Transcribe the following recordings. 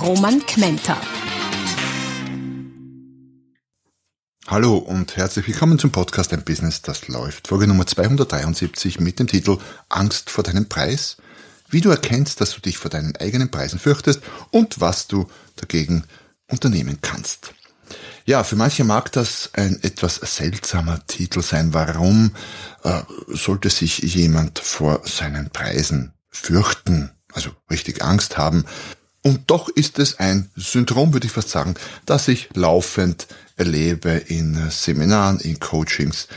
Roman Kmenter. Hallo und herzlich willkommen zum Podcast Ein Business, das läuft. Folge Nummer 273 mit dem Titel Angst vor deinem Preis. Wie du erkennst, dass du dich vor deinen eigenen Preisen fürchtest und was du dagegen unternehmen kannst. Ja, für manche mag das ein etwas seltsamer Titel sein. Warum äh, sollte sich jemand vor seinen Preisen fürchten, also richtig Angst haben? Und doch ist es ein Syndrom, würde ich fast sagen, das ich laufend erlebe in Seminaren, in Coachings,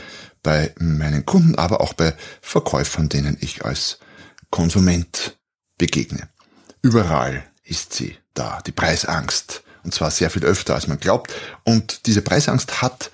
bei meinen Kunden, aber auch bei Verkäufern, denen ich als Konsument begegne. Überall ist sie da, die Preisangst. Und zwar sehr viel öfter, als man glaubt. Und diese Preisangst hat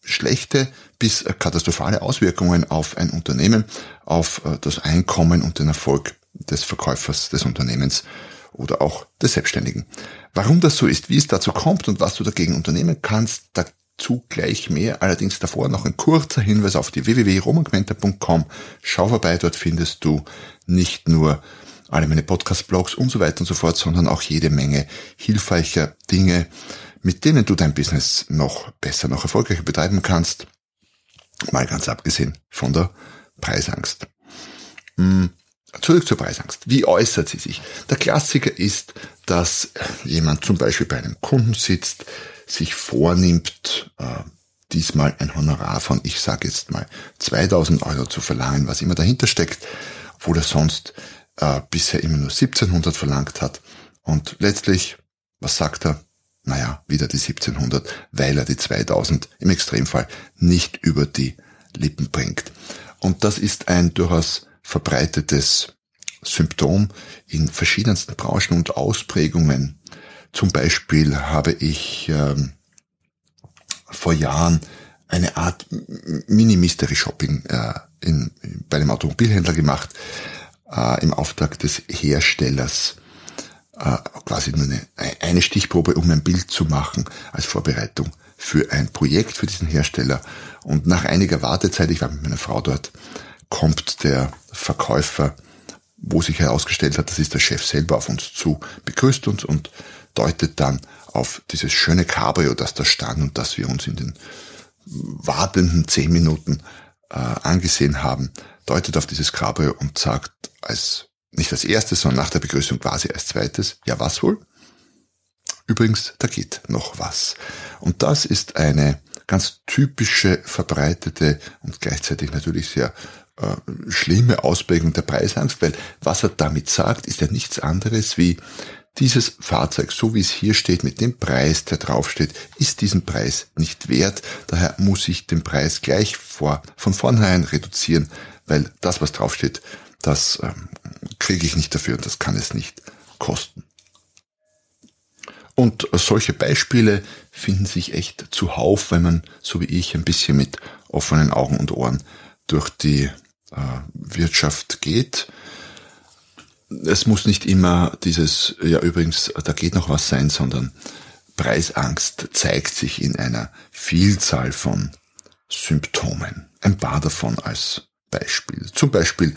schlechte bis katastrophale Auswirkungen auf ein Unternehmen, auf äh, das Einkommen und den Erfolg des Verkäufers des Unternehmens oder auch des Selbstständigen. Warum das so ist, wie es dazu kommt und was du dagegen unternehmen kannst, dazu gleich mehr. Allerdings davor noch ein kurzer Hinweis auf die www.romangmenta.com. Schau vorbei, dort findest du nicht nur alle meine Podcast-Blogs und so weiter und so fort, sondern auch jede Menge hilfreicher Dinge, mit denen du dein Business noch besser, noch erfolgreicher betreiben kannst. Mal ganz abgesehen von der Preisangst. Hm, zurück zur Preisangst. Wie äußert sie sich? Der Klassiker ist, dass jemand zum Beispiel bei einem Kunden sitzt, sich vornimmt, äh, diesmal ein Honorar von, ich sage jetzt mal, 2000 Euro zu verlangen, was immer dahinter steckt, obwohl er sonst äh, bisher immer nur 1700 verlangt hat. Und letztlich, was sagt er? Naja, wieder die 1700, weil er die 2000 im Extremfall nicht über die Lippen bringt. Und das ist ein durchaus verbreitetes Symptom in verschiedensten Branchen und Ausprägungen. Zum Beispiel habe ich ähm, vor Jahren eine Art Mini-Mystery-Shopping äh, bei einem Automobilhändler gemacht, äh, im Auftrag des Herstellers äh, quasi nur eine, eine Stichprobe, um ein Bild zu machen als Vorbereitung für ein Projekt für diesen Hersteller. Und nach einiger Wartezeit, ich war mit meiner Frau dort, kommt der Verkäufer, wo sich herausgestellt hat, das ist der Chef selber auf uns zu, begrüßt uns und deutet dann auf dieses schöne Cabrio, das da stand und das wir uns in den wartenden zehn Minuten äh, angesehen haben, deutet auf dieses Cabrio und sagt als nicht als erstes, sondern nach der Begrüßung quasi als zweites, ja was wohl? Übrigens, da geht noch was. Und das ist eine ganz typische, verbreitete und gleichzeitig natürlich sehr äh, schlimme Ausprägung der Preisangst, weil was er damit sagt, ist ja nichts anderes wie dieses Fahrzeug, so wie es hier steht, mit dem Preis, der draufsteht, ist diesen Preis nicht wert. Daher muss ich den Preis gleich vor, von vornherein reduzieren, weil das, was draufsteht, das ähm, kriege ich nicht dafür und das kann es nicht kosten. Und solche Beispiele finden sich echt zuhauf, wenn man, so wie ich, ein bisschen mit offenen Augen und Ohren durch die Wirtschaft geht. Es muss nicht immer dieses, ja übrigens, da geht noch was sein, sondern Preisangst zeigt sich in einer Vielzahl von Symptomen. Ein paar davon als Beispiel. Zum Beispiel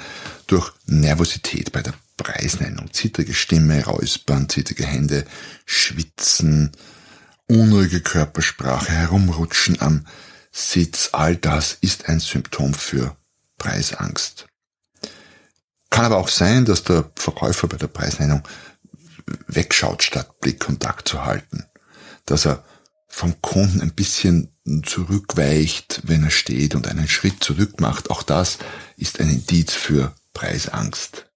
durch Nervosität bei der Preisnennung, zittrige Stimme, Räuspern, zittrige Hände, Schwitzen, unruhige Körpersprache, Herumrutschen am Sitz, all das ist ein Symptom für Preisangst. Kann aber auch sein, dass der Verkäufer bei der Preisnennung wegschaut, statt Blickkontakt zu halten. Dass er vom Kunden ein bisschen zurückweicht, wenn er steht und einen Schritt zurück macht. Auch das ist ein Indiz für Preisangst.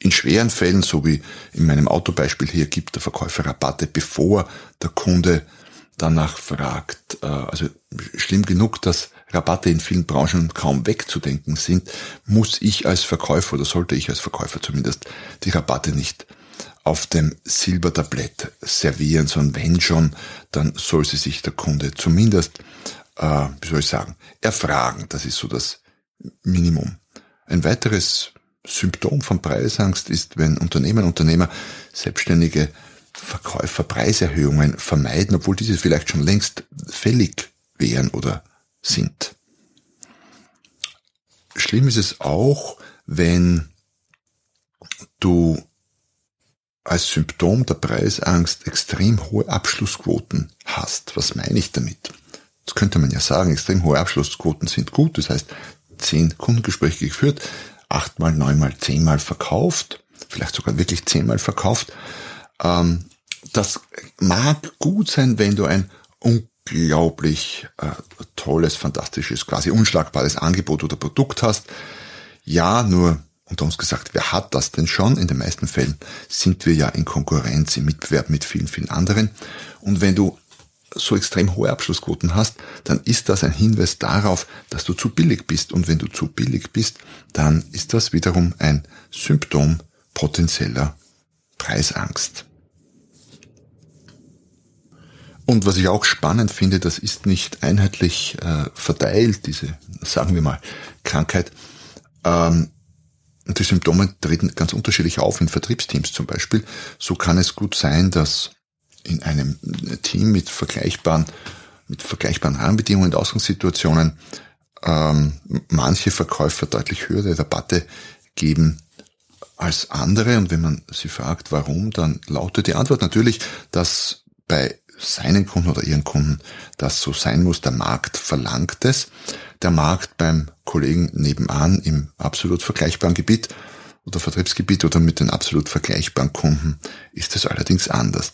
In schweren Fällen, so wie in meinem Autobeispiel hier, gibt der Verkäufer Rabatte, bevor der Kunde danach fragt. Äh, also schlimm genug, dass Rabatte in vielen Branchen kaum wegzudenken sind, muss ich als Verkäufer oder sollte ich als Verkäufer zumindest die Rabatte nicht auf dem Silbertablett servieren, sondern wenn schon, dann soll sie sich der Kunde zumindest, äh, wie soll ich sagen, erfragen. Das ist so das Minimum. Ein weiteres Symptom von Preisangst ist, wenn Unternehmen, Unternehmer, Selbstständige Verkäufer Preiserhöhungen vermeiden, obwohl diese vielleicht schon längst fällig wären oder sind. Schlimm ist es auch, wenn du als Symptom der Preisangst extrem hohe Abschlussquoten hast. Was meine ich damit? Das könnte man ja sagen, extrem hohe Abschlussquoten sind gut. Das heißt, zehn Kundengespräche geführt, achtmal, neunmal, zehnmal verkauft, vielleicht sogar wirklich zehnmal verkauft. Ähm, das mag gut sein, wenn du ein unglaublich äh, tolles, fantastisches, quasi unschlagbares Angebot oder Produkt hast. Ja, nur unter uns gesagt, wer hat das denn schon? In den meisten Fällen sind wir ja in Konkurrenz, im Mitbewerb mit vielen, vielen anderen. Und wenn du so extrem hohe Abschlussquoten hast, dann ist das ein Hinweis darauf, dass du zu billig bist. Und wenn du zu billig bist, dann ist das wiederum ein Symptom potenzieller Preisangst. Und was ich auch spannend finde, das ist nicht einheitlich äh, verteilt, diese, sagen wir mal, Krankheit. Ähm, die Symptome treten ganz unterschiedlich auf, in Vertriebsteams zum Beispiel. So kann es gut sein, dass in einem Team mit vergleichbaren, mit vergleichbaren Rahmenbedingungen und Ausgangssituationen ähm, manche Verkäufer deutlich höhere Rabatte geben als andere. Und wenn man sie fragt, warum, dann lautet die Antwort natürlich, dass bei seinen Kunden oder ihren Kunden das so sein muss. Der Markt verlangt es. Der Markt beim Kollegen nebenan im absolut vergleichbaren Gebiet oder Vertriebsgebiet oder mit den absolut vergleichbaren Kunden ist es allerdings anders.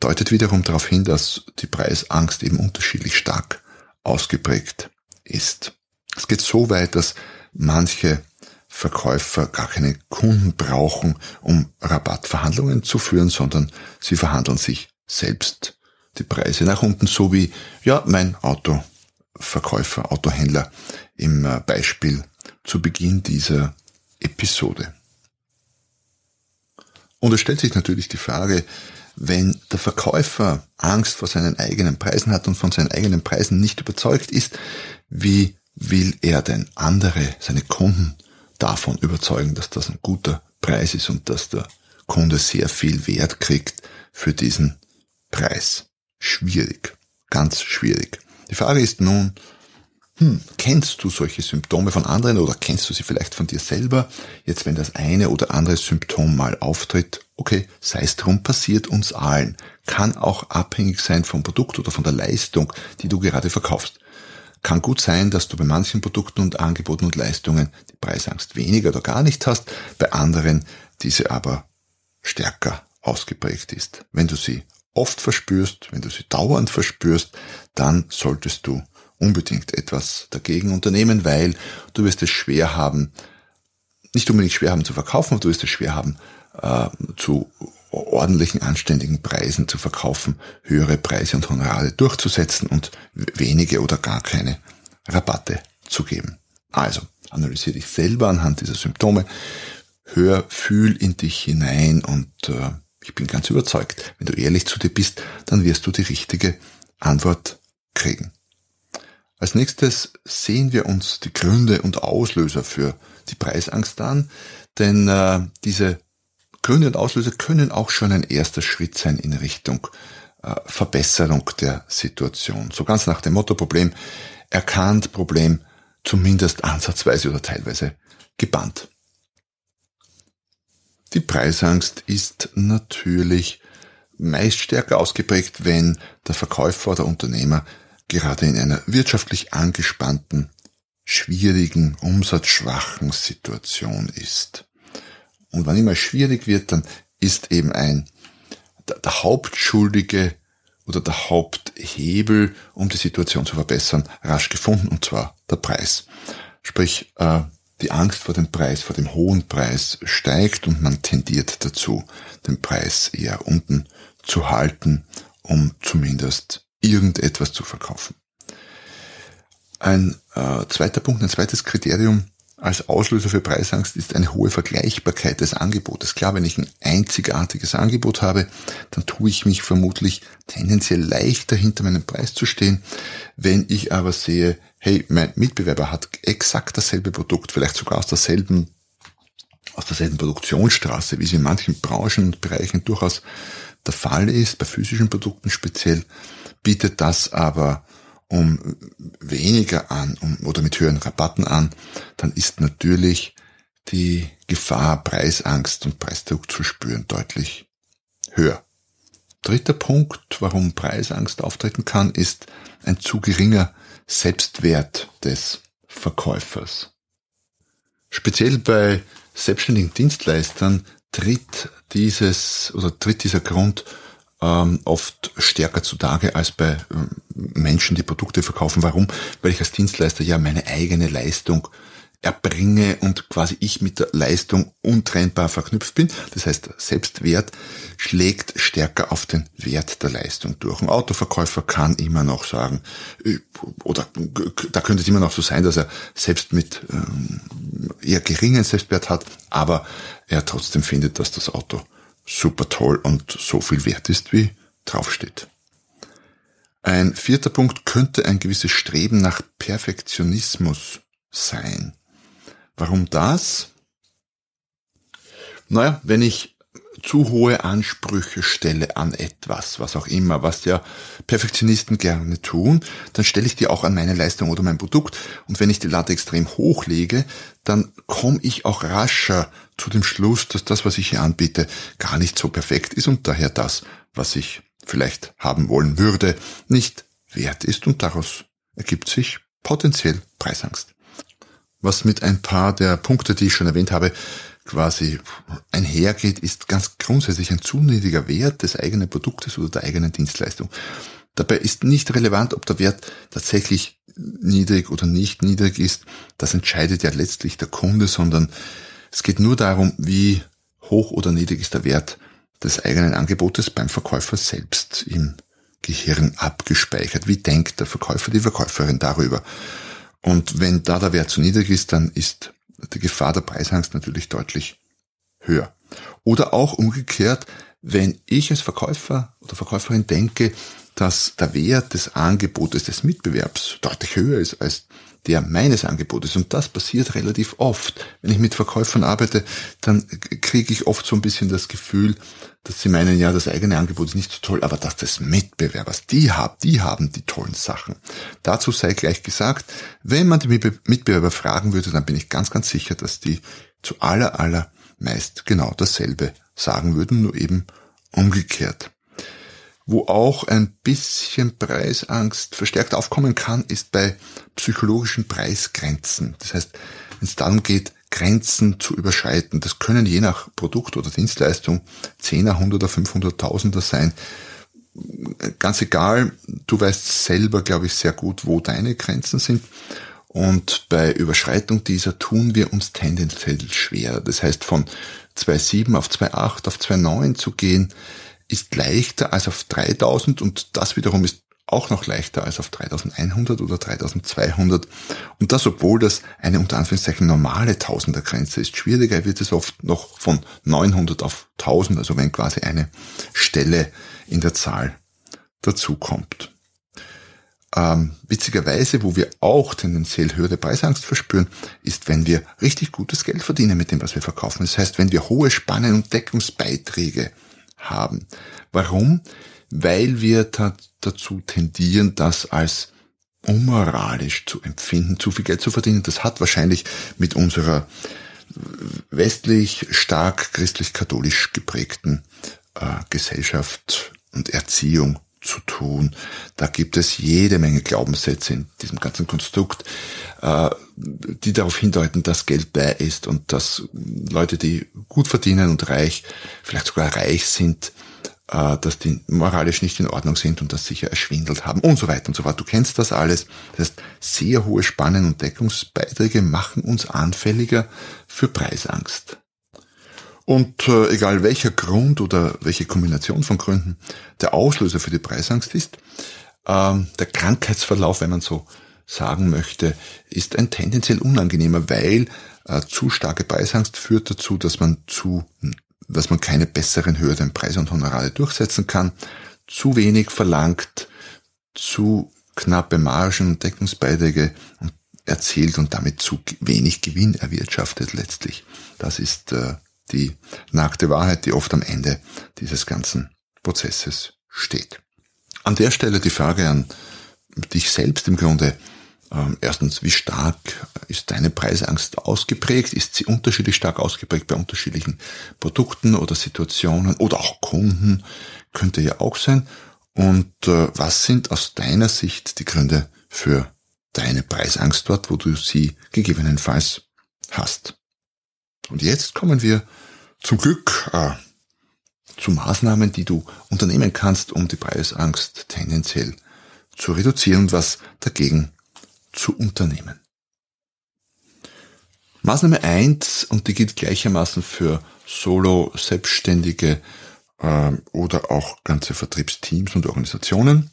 Deutet wiederum darauf hin, dass die Preisangst eben unterschiedlich stark ausgeprägt ist. Es geht so weit, dass manche Verkäufer gar keine Kunden brauchen, um Rabattverhandlungen zu führen, sondern sie verhandeln sich selbst die Preise nach unten, so wie ja mein Autoverkäufer, Autohändler im äh, Beispiel zu Beginn dieser Episode. Und es stellt sich natürlich die Frage, wenn der Verkäufer Angst vor seinen eigenen Preisen hat und von seinen eigenen Preisen nicht überzeugt ist, wie will er denn andere, seine Kunden davon überzeugen, dass das ein guter Preis ist und dass der Kunde sehr viel Wert kriegt für diesen Preis? Schwierig. Ganz schwierig. Die Frage ist nun, hm, kennst du solche Symptome von anderen oder kennst du sie vielleicht von dir selber? Jetzt, wenn das eine oder andere Symptom mal auftritt, okay, sei es drum, passiert uns allen. Kann auch abhängig sein vom Produkt oder von der Leistung, die du gerade verkaufst. Kann gut sein, dass du bei manchen Produkten und Angeboten und Leistungen die Preisangst weniger oder gar nicht hast, bei anderen diese aber stärker ausgeprägt ist. Wenn du sie oft verspürst, wenn du sie dauernd verspürst, dann solltest du unbedingt etwas dagegen unternehmen, weil du wirst es schwer haben, nicht unbedingt schwer haben zu verkaufen, aber du wirst es schwer haben, äh, zu ordentlichen, anständigen Preisen zu verkaufen, höhere Preise und Honorare durchzusetzen und wenige oder gar keine Rabatte zu geben. Also, analysiere dich selber anhand dieser Symptome, hör, fühl in dich hinein und äh, ich bin ganz überzeugt, wenn du ehrlich zu dir bist, dann wirst du die richtige Antwort kriegen. Als nächstes sehen wir uns die Gründe und Auslöser für die Preisangst an, denn äh, diese Gründe und Auslöser können auch schon ein erster Schritt sein in Richtung äh, Verbesserung der Situation. So ganz nach dem Motto Problem erkannt, Problem zumindest ansatzweise oder teilweise gebannt. Die Preisangst ist natürlich meist stärker ausgeprägt, wenn der Verkäufer oder Unternehmer gerade in einer wirtschaftlich angespannten, schwierigen, umsatzschwachen Situation ist. Und wann immer schwierig wird, dann ist eben ein der, der Hauptschuldige oder der Haupthebel, um die Situation zu verbessern, rasch gefunden, und zwar der Preis. Sprich, äh, die Angst vor dem Preis, vor dem hohen Preis steigt und man tendiert dazu, den Preis eher unten zu halten, um zumindest irgendetwas zu verkaufen. Ein äh, zweiter Punkt, ein zweites Kriterium als Auslöser für Preisangst ist eine hohe Vergleichbarkeit des Angebotes. Klar, wenn ich ein einzigartiges Angebot habe, dann tue ich mich vermutlich tendenziell leichter hinter meinem Preis zu stehen. Wenn ich aber sehe, hey, mein Mitbewerber hat exakt dasselbe Produkt, vielleicht sogar aus derselben aus derselben Produktionsstraße, wie es in manchen Branchen und Bereichen durchaus der Fall ist, bei physischen Produkten speziell, bietet das aber um weniger an um, oder mit höheren Rabatten an, dann ist natürlich die Gefahr, Preisangst und Preisdruck zu spüren, deutlich höher. Dritter Punkt, warum Preisangst auftreten kann, ist ein zu geringer Selbstwert des Verkäufers. Speziell bei selbstständigen Dienstleistern tritt dieses oder tritt dieser Grund ähm, oft stärker zutage als bei ähm, Menschen, die Produkte verkaufen. Warum? Weil ich als Dienstleister ja meine eigene Leistung erbringe und quasi ich mit der Leistung untrennbar verknüpft bin. Das heißt, Selbstwert schlägt stärker auf den Wert der Leistung durch. Ein Autoverkäufer kann immer noch sagen, äh, oder da könnte es immer noch so sein, dass er selbst mit ähm, eher geringen Selbstwert hat, aber er trotzdem findet, dass das Auto super toll und so viel wert ist, wie draufsteht. Ein vierter Punkt könnte ein gewisses Streben nach Perfektionismus sein. Warum das? Naja, wenn ich zu hohe Ansprüche stelle an etwas, was auch immer, was ja Perfektionisten gerne tun, dann stelle ich die auch an meine Leistung oder mein Produkt. Und wenn ich die Latte extrem hoch lege, dann komme ich auch rascher zu dem Schluss, dass das, was ich hier anbiete, gar nicht so perfekt ist und daher das, was ich vielleicht haben wollen würde, nicht wert ist und daraus ergibt sich potenziell Preisangst. Was mit ein paar der Punkte, die ich schon erwähnt habe, quasi einhergeht, ist ganz grundsätzlich ein zu niedriger Wert des eigenen Produktes oder der eigenen Dienstleistung. Dabei ist nicht relevant, ob der Wert tatsächlich niedrig oder nicht niedrig ist. Das entscheidet ja letztlich der Kunde, sondern es geht nur darum, wie hoch oder niedrig ist der Wert des eigenen Angebotes beim Verkäufer selbst im Gehirn abgespeichert. Wie denkt der Verkäufer, die Verkäuferin darüber? Und wenn da der Wert zu niedrig ist, dann ist die Gefahr der Preisangst natürlich deutlich höher. Oder auch umgekehrt, wenn ich als Verkäufer oder Verkäuferin denke, dass der Wert des Angebotes des Mitbewerbs deutlich höher ist als der meines Angebotes. Und das passiert relativ oft. Wenn ich mit Verkäufern arbeite, dann kriege ich oft so ein bisschen das Gefühl, dass sie meinen, ja, das eigene Angebot ist nicht so toll, aber dass das Mitbewerbers, die haben, die haben die tollen Sachen. Dazu sei gleich gesagt, wenn man die Mitbewerber fragen würde, dann bin ich ganz, ganz sicher, dass die zu aller, aller meist genau dasselbe sagen würden, nur eben umgekehrt. Wo auch ein bisschen Preisangst verstärkt aufkommen kann, ist bei psychologischen Preisgrenzen. Das heißt, wenn es darum geht, Grenzen zu überschreiten, das können je nach Produkt oder Dienstleistung 10er, 100er, 500.000er sein. Ganz egal, du weißt selber, glaube ich, sehr gut, wo deine Grenzen sind. Und bei Überschreitung dieser tun wir uns tendenziell schwer. Das heißt, von 2,7 auf 2,8 auf 2,9 zu gehen, ist leichter als auf 3000 und das wiederum ist auch noch leichter als auf 3100 oder 3200. Und das, obwohl das eine unter Anführungszeichen normale Tausendergrenze ist. Schwieriger wird es oft noch von 900 auf 1000, also wenn quasi eine Stelle in der Zahl dazukommt. Ähm, witzigerweise, wo wir auch tendenziell höhere Preisangst verspüren, ist, wenn wir richtig gutes Geld verdienen mit dem, was wir verkaufen. Das heißt, wenn wir hohe Spannen und Deckungsbeiträge haben. Warum? Weil wir dazu tendieren, das als unmoralisch zu empfinden, zu viel Geld zu verdienen. Das hat wahrscheinlich mit unserer westlich stark christlich-katholisch geprägten äh, Gesellschaft und Erziehung tun. Da gibt es jede Menge Glaubenssätze in diesem ganzen Konstrukt, äh, die darauf hindeuten, dass Geld bei ist und dass Leute, die gut verdienen und reich, vielleicht sogar reich sind, äh, dass die moralisch nicht in Ordnung sind und das sicher erschwindelt haben und so weiter und so fort. Du kennst das alles. Das heißt, sehr hohe Spannen und Deckungsbeiträge machen uns anfälliger für Preisangst. Und äh, egal welcher Grund oder welche Kombination von Gründen der Auslöser für die Preisangst ist, ähm, der Krankheitsverlauf, wenn man so sagen möchte, ist ein tendenziell unangenehmer, weil äh, zu starke Preisangst führt dazu, dass man zu, dass man keine besseren höheren Preise und Honorare durchsetzen kann, zu wenig verlangt, zu knappe Margen und Deckungsbeiträge erzielt und damit zu wenig Gewinn erwirtschaftet letztlich. Das ist äh, die nackte Wahrheit, die oft am Ende dieses ganzen Prozesses steht. An der Stelle die Frage an dich selbst im Grunde. Ähm, erstens, wie stark ist deine Preisangst ausgeprägt? Ist sie unterschiedlich stark ausgeprägt bei unterschiedlichen Produkten oder Situationen oder auch Kunden? Könnte ja auch sein. Und äh, was sind aus deiner Sicht die Gründe für deine Preisangst dort, wo du sie gegebenenfalls hast? Und jetzt kommen wir zum Glück äh, zu Maßnahmen, die du unternehmen kannst, um die Preisangst tendenziell zu reduzieren und was dagegen zu unternehmen. Maßnahme eins und die gilt gleichermaßen für Solo-Selbstständige äh, oder auch ganze Vertriebsteams und Organisationen.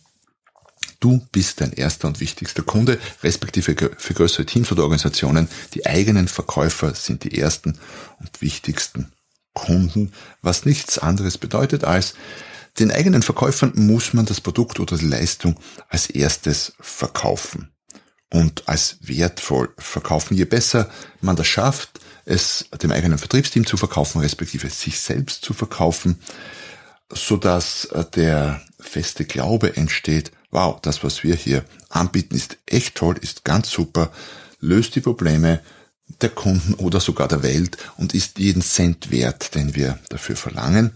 Du bist dein erster und wichtigster Kunde, respektive für größere Teams oder Organisationen. Die eigenen Verkäufer sind die ersten und wichtigsten Kunden, was nichts anderes bedeutet als, den eigenen Verkäufern muss man das Produkt oder die Leistung als erstes verkaufen und als wertvoll verkaufen. Je besser man das schafft, es dem eigenen Vertriebsteam zu verkaufen, respektive sich selbst zu verkaufen, so dass äh, der feste Glaube entsteht, wow, das, was wir hier anbieten, ist echt toll, ist ganz super, löst die Probleme der Kunden oder sogar der Welt und ist jeden Cent wert, den wir dafür verlangen.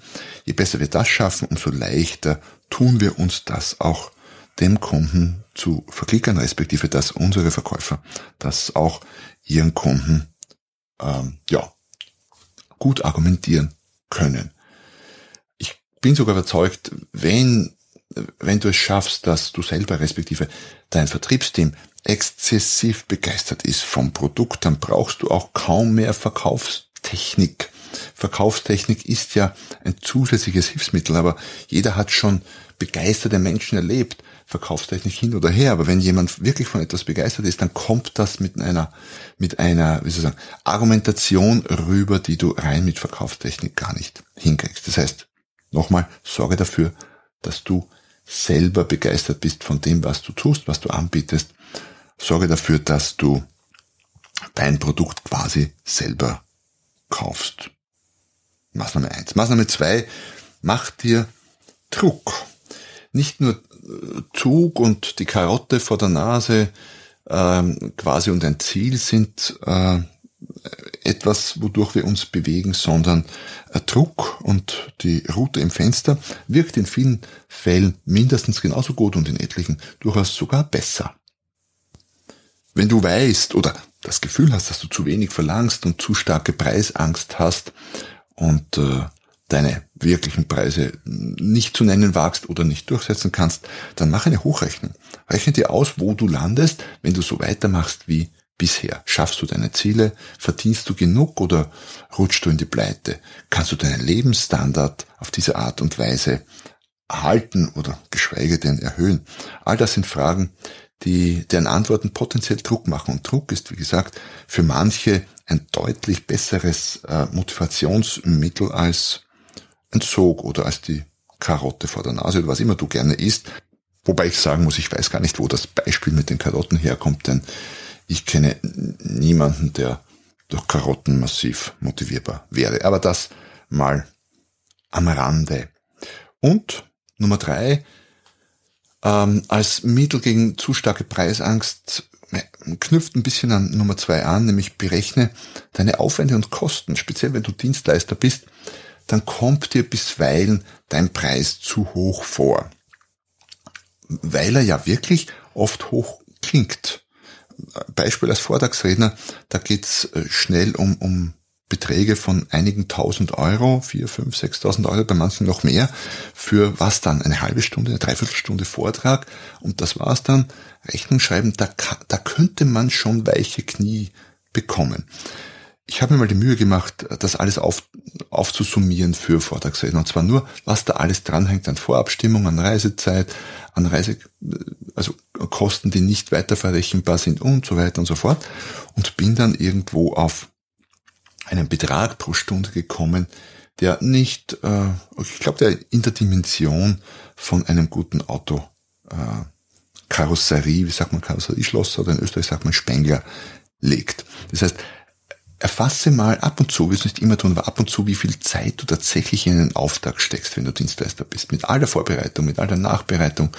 Je besser wir das schaffen, umso leichter tun wir uns das auch dem Kunden zu verklickern, respektive dass unsere Verkäufer das auch ihren Kunden ähm, ja, gut argumentieren können. Ich bin sogar überzeugt, wenn, wenn du es schaffst, dass du selber respektive dein Vertriebsteam exzessiv begeistert ist vom Produkt, dann brauchst du auch kaum mehr Verkaufstechnik. Verkaufstechnik ist ja ein zusätzliches Hilfsmittel, aber jeder hat schon begeisterte Menschen erlebt, Verkaufstechnik hin oder her. Aber wenn jemand wirklich von etwas begeistert ist, dann kommt das mit einer, mit einer, wie soll ich sagen, Argumentation rüber, die du rein mit Verkaufstechnik gar nicht hinkriegst. Das heißt, nochmal, sorge dafür, dass du selber begeistert bist von dem, was du tust, was du anbietest sorge dafür, dass du dein Produkt quasi selber kaufst. Maßnahme eins. Maßnahme zwei: mach dir Druck. Nicht nur äh, Zug und die Karotte vor der Nase ähm, quasi und ein Ziel sind äh, etwas, wodurch wir uns bewegen, sondern äh, Druck und die Route im Fenster wirkt in vielen Fällen mindestens genauso gut und in etlichen durchaus sogar besser. Wenn du weißt oder das Gefühl hast, dass du zu wenig verlangst und zu starke Preisangst hast und äh, deine wirklichen Preise nicht zu nennen wagst oder nicht durchsetzen kannst, dann mach eine Hochrechnung. Rechne dir aus, wo du landest, wenn du so weitermachst wie bisher. Schaffst du deine Ziele? Verdienst du genug oder rutschst du in die Pleite? Kannst du deinen Lebensstandard auf diese Art und Weise halten oder geschweige denn erhöhen? All das sind Fragen, die, deren Antworten potenziell Druck machen. Und Druck ist, wie gesagt, für manche ein deutlich besseres äh, Motivationsmittel als ein Sog oder als die Karotte vor der Nase oder was immer du gerne isst. Wobei ich sagen muss, ich weiß gar nicht, wo das Beispiel mit den Karotten herkommt, denn ich kenne niemanden, der durch Karotten massiv motivierbar wäre. Aber das mal am Rande. Und Nummer drei, ähm, als Mittel gegen zu starke Preisangst äh, knüpft ein bisschen an Nummer zwei an, nämlich berechne deine Aufwände und Kosten. Speziell wenn du Dienstleister bist, dann kommt dir bisweilen dein Preis zu hoch vor. Weil er ja wirklich oft hoch klingt. Beispiel als Vortragsredner, da geht's äh, schnell um, um Beträge von einigen tausend Euro, vier, fünf, sechstausend Euro, bei manchen noch mehr, für was dann? Eine halbe Stunde, eine Dreiviertelstunde Vortrag und das war's dann. Rechnung schreiben, da, da könnte man schon weiche Knie bekommen. Ich habe mir mal die Mühe gemacht, das alles auf, aufzusummieren für Vortragsreden. Und zwar nur, was da alles dranhängt an Vorabstimmung, an Reisezeit, an Reise, also Kosten, die nicht weiterverrechenbar sind und so weiter und so fort. Und bin dann irgendwo auf einen Betrag pro Stunde gekommen, der nicht, äh, ich glaube, der in der Dimension von einem guten Auto äh, Karosserie, wie sagt man Karosserieschloss oder in Österreich sagt man Spengler legt. Das heißt, erfasse mal ab und zu, wirst nicht immer tun, aber ab und zu, wie viel Zeit du tatsächlich in einen Auftrag steckst, wenn du Dienstleister bist, mit all der Vorbereitung, mit all der Nachbereitung,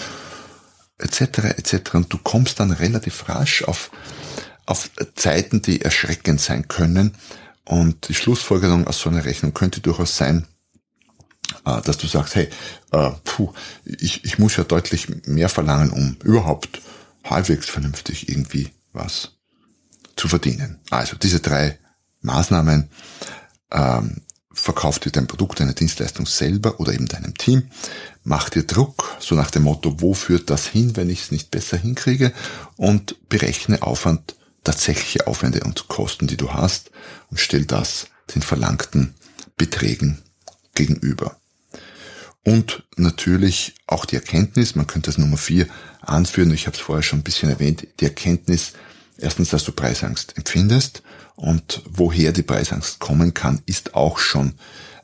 etc., etc. Und du kommst dann relativ rasch auf, auf Zeiten, die erschreckend sein können. Und die Schlussfolgerung aus so einer Rechnung könnte durchaus sein, äh, dass du sagst, hey, äh, puh, ich, ich muss ja deutlich mehr verlangen, um überhaupt halbwegs vernünftig irgendwie was zu verdienen. Also diese drei Maßnahmen, ähm, verkauf dir dein Produkt, deine Dienstleistung selber oder eben deinem Team, mach dir Druck, so nach dem Motto, wo führt das hin, wenn ich es nicht besser hinkriege und berechne Aufwand, tatsächliche Aufwände und Kosten, die du hast und stell das den verlangten Beträgen gegenüber. Und natürlich auch die Erkenntnis, man könnte das Nummer vier anführen, ich habe es vorher schon ein bisschen erwähnt, die Erkenntnis, erstens, dass du Preisangst empfindest und woher die Preisangst kommen kann, ist auch schon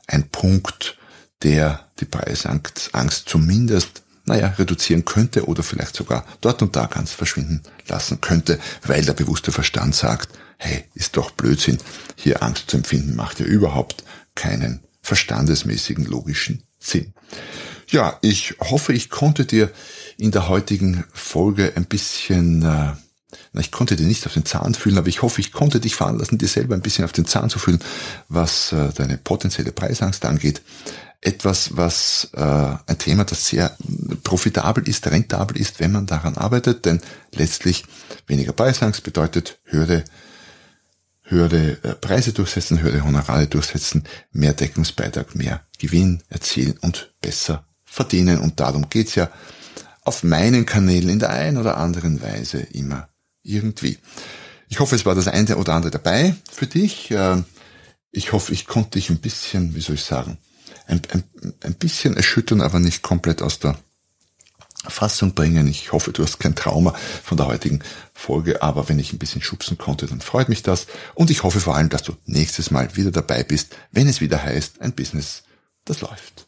ein Punkt, der die Preisangst Angst zumindest, naja, reduzieren könnte oder vielleicht sogar dort und da ganz verschwinden lassen könnte, weil der bewusste Verstand sagt, hey, ist doch Blödsinn, hier Angst zu empfinden, macht ja überhaupt keinen verstandesmäßigen logischen Sinn. Ja, ich hoffe, ich konnte dir in der heutigen Folge ein bisschen äh, na, ich konnte dir nicht auf den Zahn fühlen, aber ich hoffe, ich konnte dich veranlassen, dir selber ein bisschen auf den Zahn zu fühlen, was äh, deine potenzielle Preisangst angeht. Etwas, was äh, ein Thema, das sehr profitabel ist, rentabel ist, wenn man daran arbeitet, denn letztlich weniger Preisangst bedeutet höhere höhere äh, Preise durchsetzen, höhere Honorare durchsetzen, mehr Deckungsbeitrag, mehr Gewinn erzielen und besser verdienen. Und darum geht's ja auf meinen Kanälen in der einen oder anderen Weise immer irgendwie. Ich hoffe, es war das eine oder andere dabei für dich. Ähm, ich hoffe, ich konnte dich ein bisschen, wie soll ich sagen, ein, ein, ein bisschen erschüttern, aber nicht komplett aus der Fassung bringen. Ich hoffe, du hast kein Trauma von der heutigen Folge, aber wenn ich ein bisschen schubsen konnte, dann freut mich das. Und ich hoffe vor allem, dass du nächstes Mal wieder dabei bist, wenn es wieder heißt, ein Business, das läuft.